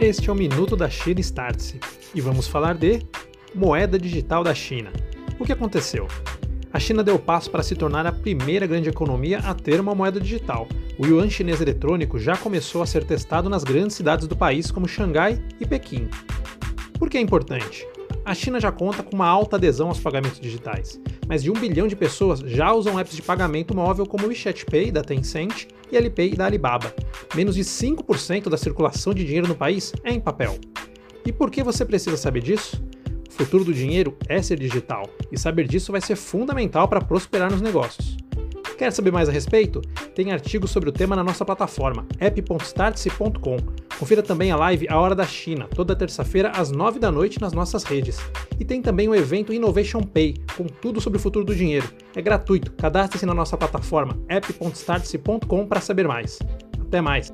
Este é o Minuto da China Startse e vamos falar de moeda digital da China. O que aconteceu? A China deu passo para se tornar a primeira grande economia a ter uma moeda digital. O yuan chinês eletrônico já começou a ser testado nas grandes cidades do país, como Xangai e Pequim. Por que é importante? A China já conta com uma alta adesão aos pagamentos digitais. Mais de um bilhão de pessoas já usam apps de pagamento móvel como o WeChat Pay da Tencent e Alipay da Alibaba. Menos de 5% da circulação de dinheiro no país é em papel. E por que você precisa saber disso? O futuro do dinheiro é ser digital, e saber disso vai ser fundamental para prosperar nos negócios. Quer saber mais a respeito? Tem artigos sobre o tema na nossa plataforma app.startse.com. Confira também a live A Hora da China, toda terça-feira às 9 da noite nas nossas redes. E tem também o evento Innovation Pay, com tudo sobre o futuro do dinheiro. É gratuito, cadastre-se na nossa plataforma app.startse.com para saber mais. Até mais!